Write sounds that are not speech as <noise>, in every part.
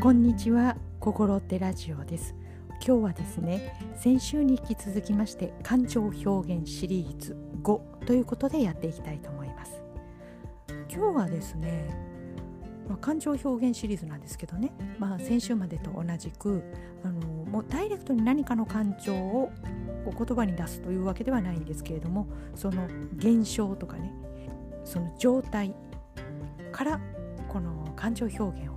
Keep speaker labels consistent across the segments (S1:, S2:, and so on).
S1: こんにちは心ってラジオです。今日はですね先週に引き続きまして感情表現シリーズ5ということでやっていきたいと思います。今日はですね、まあ、感情表現シリーズなんですけどね、まあ、先週までと同じくあのもうダイレクトに何かの感情を言葉に出すというわけではないんですけれどもその現象とかねその状態からこの感情表現を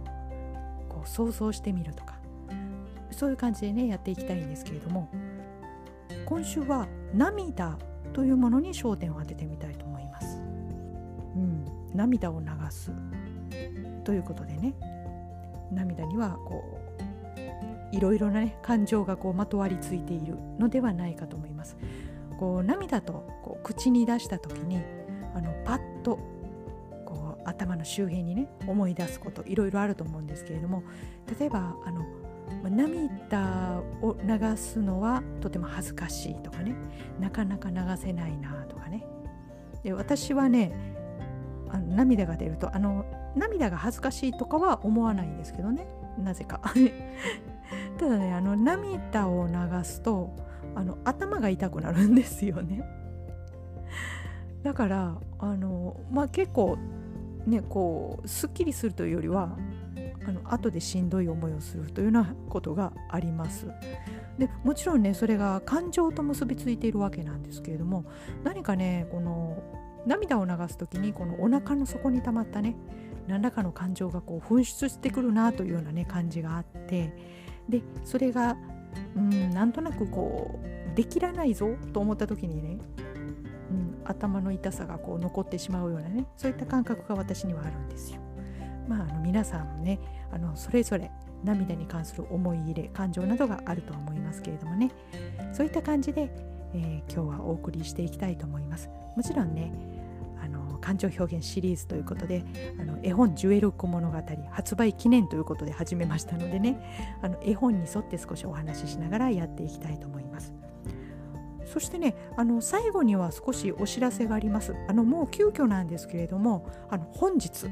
S1: う想像してみるとかそういう感じでねやっていきたいんですけれども今週は涙というものに焦点を当ててみたいと思います。うん、涙を流すということでね涙にはこういろいろな、ね、感情がこうまとわりついているのではないかと思います。こう涙とこう口に出した時にあのパッとの周辺にね思い出すこといろいろあると思うんですけれども例えばあの涙を流すのはとても恥ずかしいとかねなかなか流せないなとかね。で私はねあの涙が出るとあの涙が恥ずかしいとかは思わないんですけどねなぜか。<laughs> ただねあの涙を流すとあの頭が痛くなるんですよね。だからあのまあ結構ねこうすっきりするというよりはあの後でしんどい思いをするというようなことがあります。でもちろんねそれが感情と結びついているわけなんですけれども何かねこの涙を流す時にこのお腹の底に溜まったね何らかの感情がこう噴出してくるなというようなね感じがあってでそれがうんなんとなくこうできらないぞと思った時にね、うん、頭の痛さがこう残ってしまうようなねそういった感覚が私にはあるんですよ。まあ、あの皆さんもねあのそれぞれ涙に関する思い入れ感情などがあると思いますけれどもね。そういった感じで、えー、今日はお送りしていきたいと思います。もちろんねあの感情表現シリーズということであの絵本「ジュエルコ物語」発売記念ということで始めましたのでねあの絵本に沿って少しお話ししながらやっていきたいと思います。そしてねあの最後には少しお知らせがあります。あのもう急遽なんですけれどもあの本日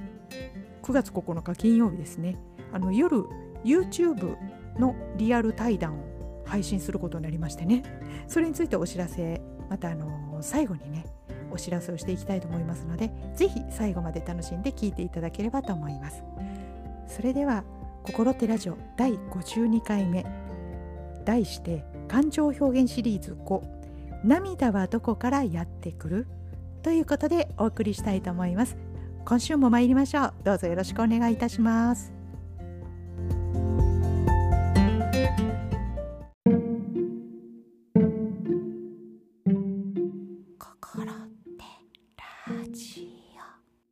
S1: 9月9日金曜日ですね。あの夜 YouTube のリアル対談を配信することになりましてね。それについてお知らせまたあの最後にねお知らせをしていきたいと思いますので是非最後まで楽しんで聞いていただければと思います。それでは「心ってラジオ」第52回目。題して「感情表現シリーズ5涙はどこからやってくる?」ということでお送りしたいと思います。今週も参りましょう。どうぞよろしくお願いいたします。心ってラジ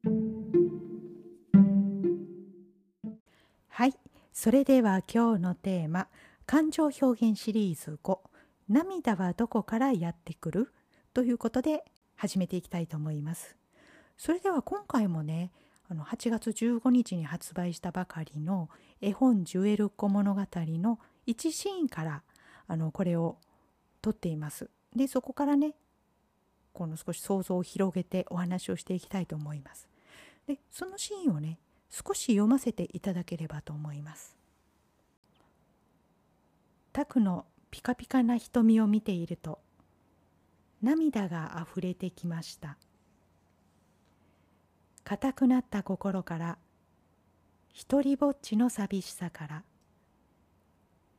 S1: オ。はい。それでは今日のテーマ感情表現シリーズ5涙はどこからやってくる？ということで始めていきたいと思いますそれでは今回もねあの8月15日に発売したばかりの絵本「ジュエルコ物語」の1シーンからあのこれを撮っています。でそこからねこの少し想像を広げてお話をしていきたいと思います。でそのシーンをね少し読ませていただければと思います。タクのピカピカな瞳を見ていると涙があふれてきました。硬くなった心から一りぼっちの寂しさから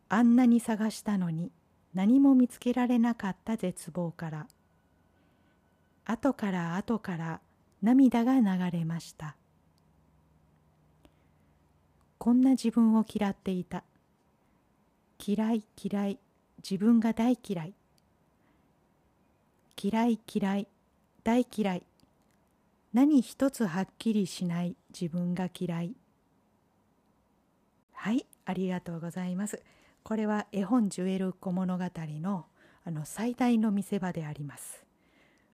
S1: あんなに探したのに何も見つけられなかった絶望から後から後から涙が流れましたこんな自分を嫌っていた嫌い嫌い自分が大嫌い。嫌い嫌い大嫌い。何一つはっきりしない自分が嫌い。はいありがとうございます。これは絵本ジュエル小物語のあの最大の見せ場であります。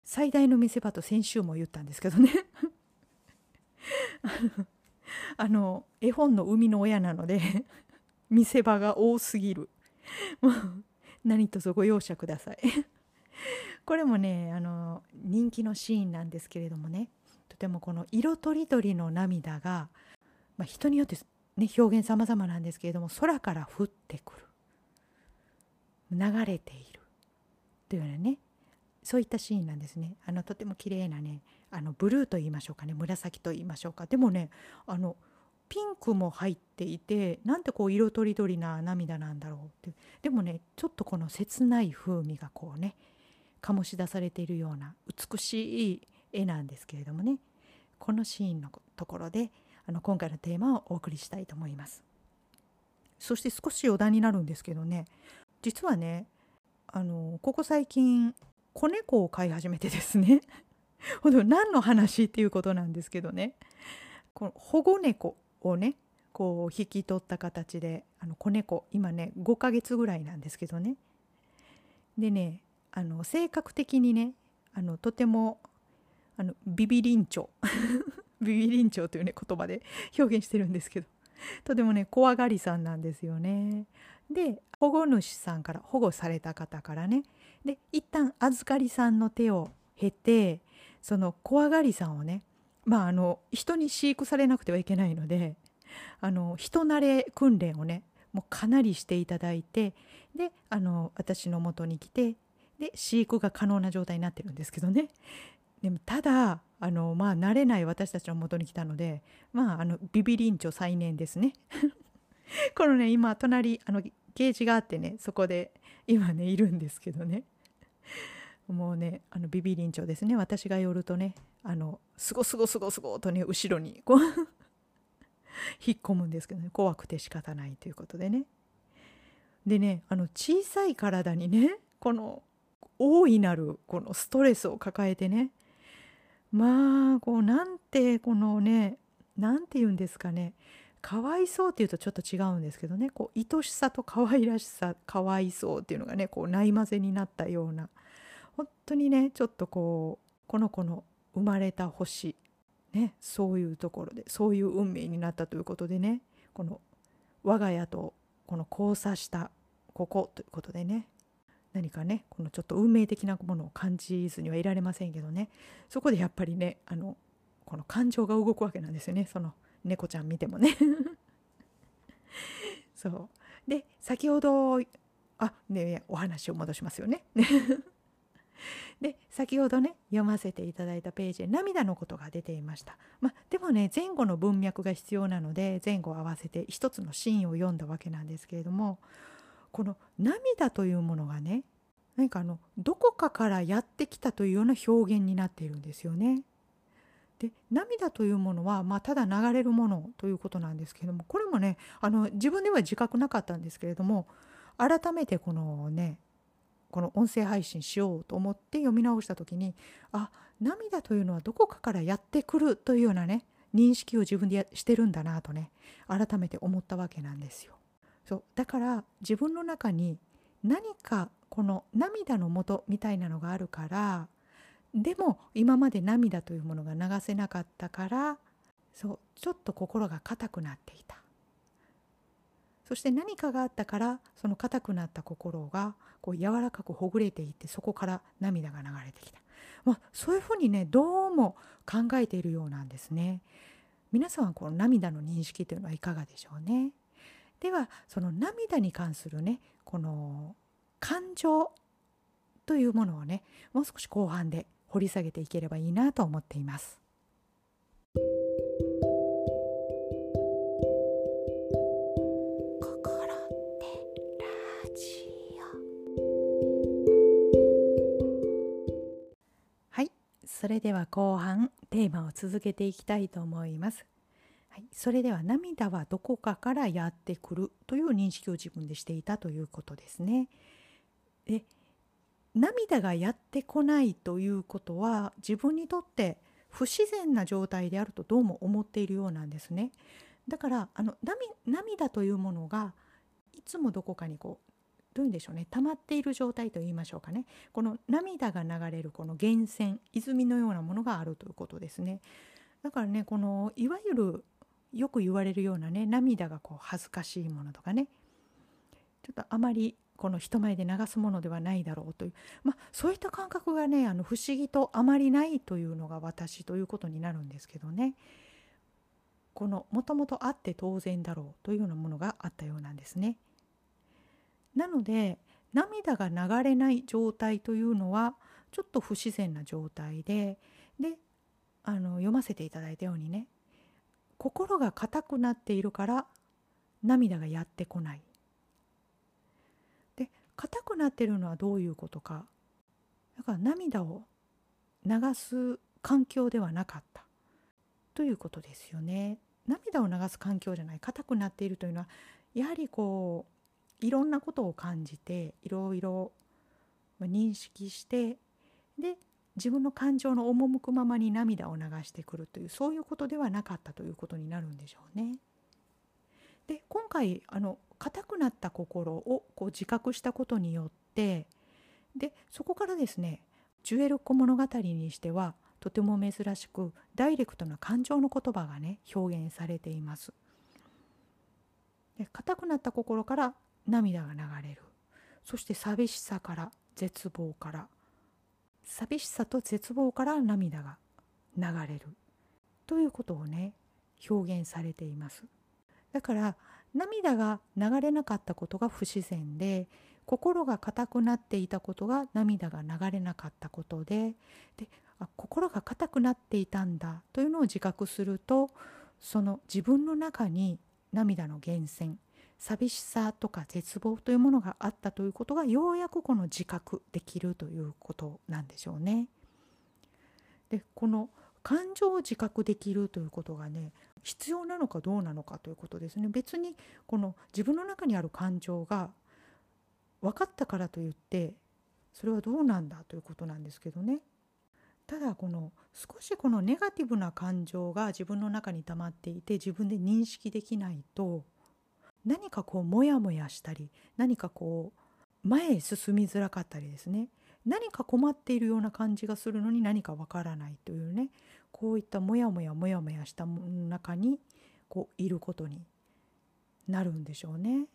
S1: 最大の見せ場と先週も言ったんですけどね。<laughs> あの絵本の生みの親なので見せ場が多すぎる。もう何卒ご容赦ください。<laughs> これもねあの人気のシーンなんですけれどもね。とてもこの色とりどりの涙が、まあ、人によってね、表現様々なんですけれども空から降ってくる。流れている。というようなねそういったシーンなんですね。あのとても綺麗なねあのブルーと言いましょうかね紫と言いましょうか。でもねあのピンクも入っていてなんてこう色とりどりな涙なんだろうって。でもねちょっとこの切ない風味がこうね醸し出されているような美しい絵なんですけれどもね。このシーンのところであの今回のテーマをお送りしたいと思います。そして少し余談になるんですけどね。実はねあのここ最近子猫を飼い始めてですね。<laughs> 何の話っていうことなんですけどね。この保護猫。をねこう引き取った形であの子猫今ね5ヶ月ぐらいなんですけどねでねあの性格的にねあのとてもあのビビリンチョ <laughs> ビビリンチョというね言葉で表現してるんですけどとてもね怖がりさんなんですよね。で保護主さんから保護された方からねで一旦預かりさんの手を経てその怖がりさんをねまああの人に飼育されなくてはいけないのであの人慣れ訓練をねもうかなりしていただいてであの私の元に来てで飼育が可能な状態になってるんですけどね。でもただあのまあ慣れない私たちの元に来たのでまああのビビリンチョ再燃ですね。<laughs> このね今隣あのゲージがあってねそこで今ねいるんですけどね。もうねあのビビリンチョですね。私が寄るとねあのすごすごすごすごとね後ろにこう <laughs> 引っ込むんですけどね。怖くて仕方ないということでね。でねあの小さい体にねこの大いなるこのストレスを抱えてねまあこうなんてこのね何て言うんですかね。かわいそうっていうとちょっと違うんですけどね。こう愛しさと可愛らしさかわいそうっていうのがねこうないまぜになったような本当にねちょっとこうこの子の生まれた星ねそういうところでそういう運命になったということでねこの我が家とこの交差したここということでね何かねこのちょっと運命的なものを感じずにはいられませんけどねそこでやっぱりねあのこの感情が動くわけなんですよねその猫ちゃん見てもね。<laughs> そう。で先ほどあねお話を戻しますよね。で先ほどね読ませていただいたページで涙のことが出ていました、まあ、でもね前後の文脈が必要なので前後合わせて一つのシーンを読んだわけなんですけれどもこの涙というものがね何かあのどこかからやってきたというような表現になっているんですよね。で涙というものは、まあ、ただ流れるものということなんですけれどもこれもねあの自分では自覚なかったんですけれども改めてこのねこの音声配信しようと思って読み直した時にあ涙というのはどこかからやってくるというようなね認識を自分でしてるんだなとね改めて思ったわけなんですよ。そうだから自分の中に何かこの涙の元みたいなのがあるからでも今まで涙というものが流せなかったからそうちょっと心が硬くなっていたそして何かがあったからその硬くなった心がこう柔らかくほぐれていってそこから涙が流れてきた、まあ、そういうふうにねどうも考えているようなんですね。皆さんはこの涙の認識というのはいかがでしょうね。ではその涙に関するねこの感情というものをねもう少し後半で掘り下げていければいいなと思っています。はい、それでは後半テーマを続けていきたいと思います。はい、それでは涙はどこかからやってくるという認識を自分でしていたということですね。で涙がやってこないということは自分にとって不自然な状態であるとどうも思っているようなんですね。だからあの涙というものがいつもどこかにこうどういうんでしょうね。溜まっている状態と言いましょうかね。この涙が流れるこの源泉泉のようなものがあるということですね。だからねこのいわゆるよく言われるようなね涙がこう恥ずかしいものとかね。ちょっとあまりこの人前で流すものではないだろうという、まあ、そういった感覚がねあの不思議とあまりないというのが私ということになるんですけどね。このもともとあって当然だろうというようなものがあったようなんですね。なので涙が流れない状態というのはちょっと不自然な状態でであの読ませていただいたようにね心が硬くなっているから涙がやってこない。で硬くなっているのはどういうことかだから涙を流す環境ではなかったということですよね。涙を流す環境じゃない硬くなっているというのはやはりこういろんなことを感じていろいろ認識してで自分の感情の赴くままに涙を流してくるというそういうことではなかったということになるんでしょうね。で今回あの硬くなった心をこう自覚したことによってでそこからですねジュエル小物語にしてはとても珍しくダイレクトな感情の言葉がね表現されています。で硬くなった心から涙が流れる。そして寂しさから絶望から。寂しさと絶望から涙が流れる。ということをね表現されています。だから涙が流れなかったことが不自然で心が硬くなっていたことが涙が流れなかったことでであ心が硬くなっていたんだというのを自覚するとその自分の中に涙の源泉寂しさとか絶望というものがあったということがようやくこの自覚できるということなんでしょうね。でこの感情を自覚できるということがね必要なのかどうなのかということですね別にこの自分の中にある感情が分かったからといってそれはどうなんだということなんですけどねただこの少しこのネガティブな感情が自分の中に溜まっていて自分で認識できないと何かこうモヤモヤしたり何かこう前へ進みづらかったりですね何か困っているような感じがするのに何かわからないというねこういったモヤモヤモヤモヤした中にこういることになるんでしょうね。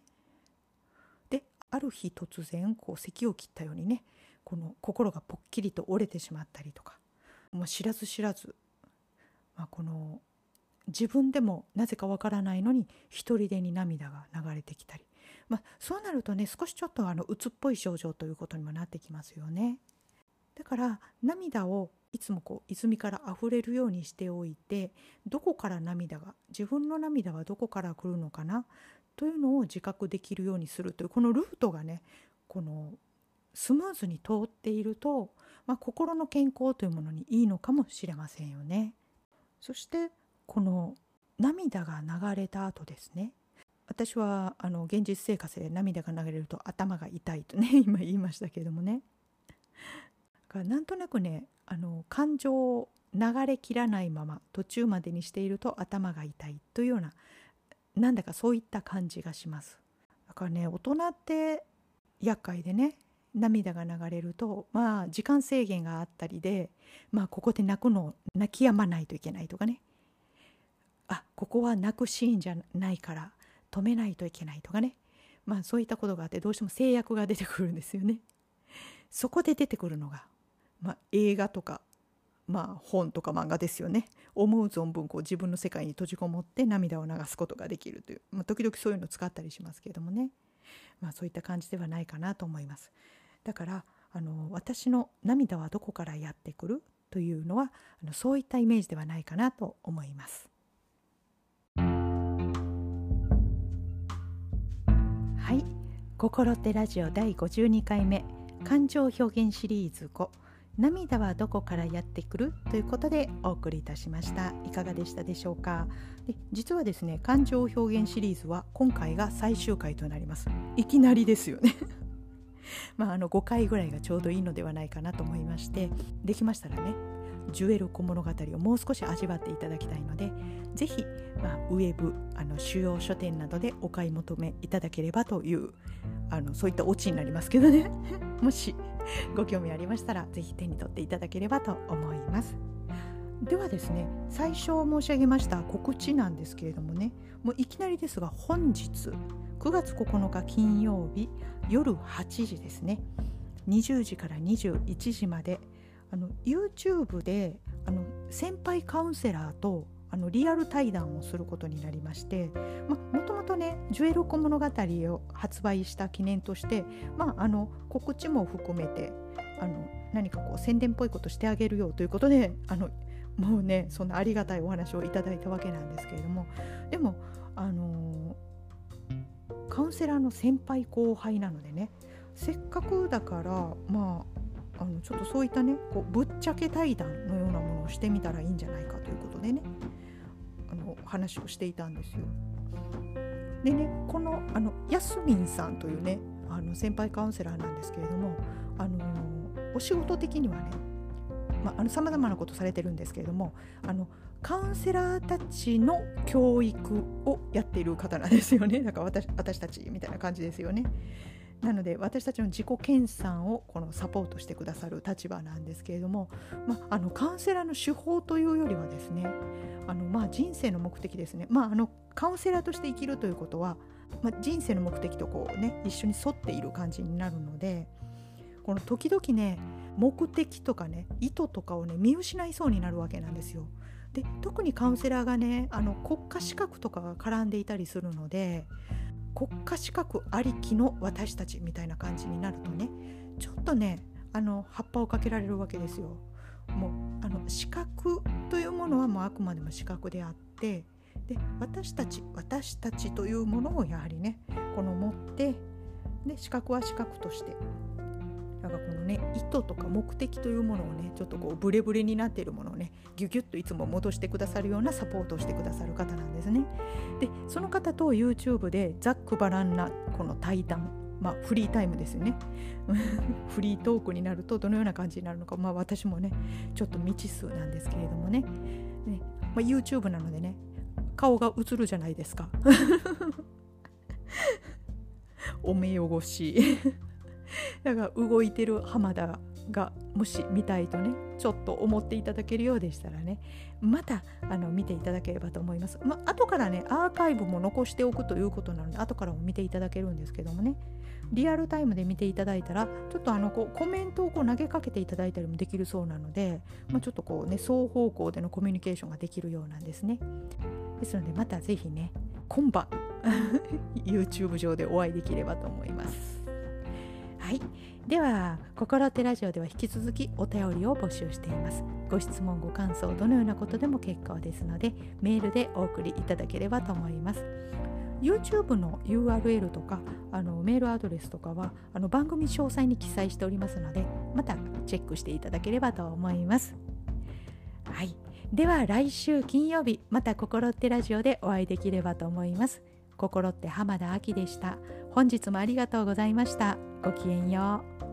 S1: である日突然こう咳を切ったようにねこの心がぽっきりと折れてしまったりとかもう知らず知らず、まあ、この自分でもなぜかわからないのに一人でに涙が流れてきたり、まあ、そうなるとね少しちょっとあの鬱っぽい症状ということにもなってきますよね。だから涙をいつもこう泉から溢れるようにしておいてどこから涙が自分の涙はどこから来るのかなというのを自覚できるようにするというこのルートがねこのスムーズに通っていると、まあ、心の健康というものにいいのかもしれませんよね。そしてこの涙が流れた後ですね。私はあの現実生活で涙が流れると頭が痛いとね <laughs> 今言いましたけれどもね。なんとなくねあの感情を流れきらないまま途中までにしていると頭が痛いというようななんだかそういった感じがします。だからね大人って厄介でね涙が流れるとまあ時間制限があったりでまあここで泣くのを泣き止まないといけないとかね。あここは泣くシーンじゃないから止めないといけないとかねまあそういったことがあってどうしても制約が出てくるんですよね。<laughs> そこで出てくるのが、まあ、映画とか、まあ、本とか漫画ですよね思う存分こう自分の世界に閉じこもって涙を流すことができるという、まあ、時々そういうのを使ったりしますけれどもね、まあ、そういった感じではないかなと思います。だからあの私の涙はどこからやってくるというのはあのそういったイメージではないかなと思います。心ってラジオ」第52回目感情表現シリーズ5涙はどこからやってくる？ということでお送りいたしました。いかがでしたでしょうか？で実はですね感情表現シリーズは今回が最終回となります。いきなりですよね。<laughs> まああの5回ぐらいがちょうどいいのではないかなと思いましてできましたらねジュエル小物語をもう少し味わっていただきたいので是非、まあ、ウェブあの主要書店などでお買い求めいただければというあのそういったオチになりますけどね。<laughs> もしご興味ありましたら是非手に取っていただければと思います。ではですね最初申し上げました告知なんですけれどもね。もういきなりですが本日9月9日金曜日夜8時ですね。20時から21時まであの YouTube であの先輩カウンセラーとあのリアル対談をすることになりましてもともとね「ジュエルコ物語」を発売した記念として、まあ、あの告知も含めてあの何かこう宣伝っぽいことしてあげるよということであのもうねそんなありがたいお話をいただいたわけなんですけれどもでもあのカウンセラーの先輩後輩なのでねせっかくだからまああのちょっとそういったねこうぶっちゃけ対談のようなものをしてみたらいいんじゃないかということでねあの話をしていたんですよ。でねこのあのヤスミンさんというねあの先輩カウンセラーなんですけれどもあのお仕事的にはねさまざ、まなことされてるんですけれどもあのカウンセラーたちの教育をやっている方なんですよねだから私私たちみたいな感じですよね。なので私たちの自己研鑽をこのサポートしてくださる立場なんですけれども、まあ、あのカウンセラーの手法というよりはですねあの、まあ、人生の目的ですね、まあ、あのカウンセラーとして生きるということは、まあ、人生の目的とこう、ね、一緒に沿っている感じになるのでこの時々ね目的とかね意図とかをね見失いそうになるわけなんですよ。で特にカウンセラーがねあの国家資格とかが絡んでいたりするので国家資格ありきの私たちみたいな感じになるとねちょっとねあの葉っぱをかけられるわけですよ。もうあの資格というものはもうあくまでも資格であってで私たち私たちというものをやはりねこの持ってで資格は資格としてなんかこのね意図とか目的というものをねちょっとこうブレブレになっているものをねギュギュッといつも戻してくださるようなサポートをしてくださる方なんですね。でその方と YouTube でざっくばらんなこの対談まあ、フリータイムですよね。<laughs> フリートークになるとどのような感じになるのか、まあ、私もねちょっと未知数なんですけれどもね。ね、まあ、YouTube なのでね顔が映るじゃないですか。<laughs> お目汚し。だから動いてる浜田がもし見たいとねちょっと思っていただけるようでしたらねまたあの見ていただければと思います。まあ後からねアーカイブも残しておくということなので後からも見ていただけるんですけどもねリアルタイムで見ていただいたらちょっとあのこうコメントをこう投げかけていただいたりもできるそうなので、まあ、ちょっとこうね双方向でのコミュニケーションができるようなんですね。ですのでまた是非ね今晩 <laughs> YouTube 上でお会いできればと思います。はい。では「心ってラジオ」では引き続きお便りを募集しています。ご質問ご感想どのようなことでも結構ですのでメールでお送りいただければと思います。YouTube の URL とかあのメールアドレスとかはあの番組詳細に記載しておりますのでまたチェックしていただければと思います。はい。では来週金曜日また心ってラジオでお会いできればと思います。心って浜田亜希でした。本日もありがとうございました。ごきげんよう。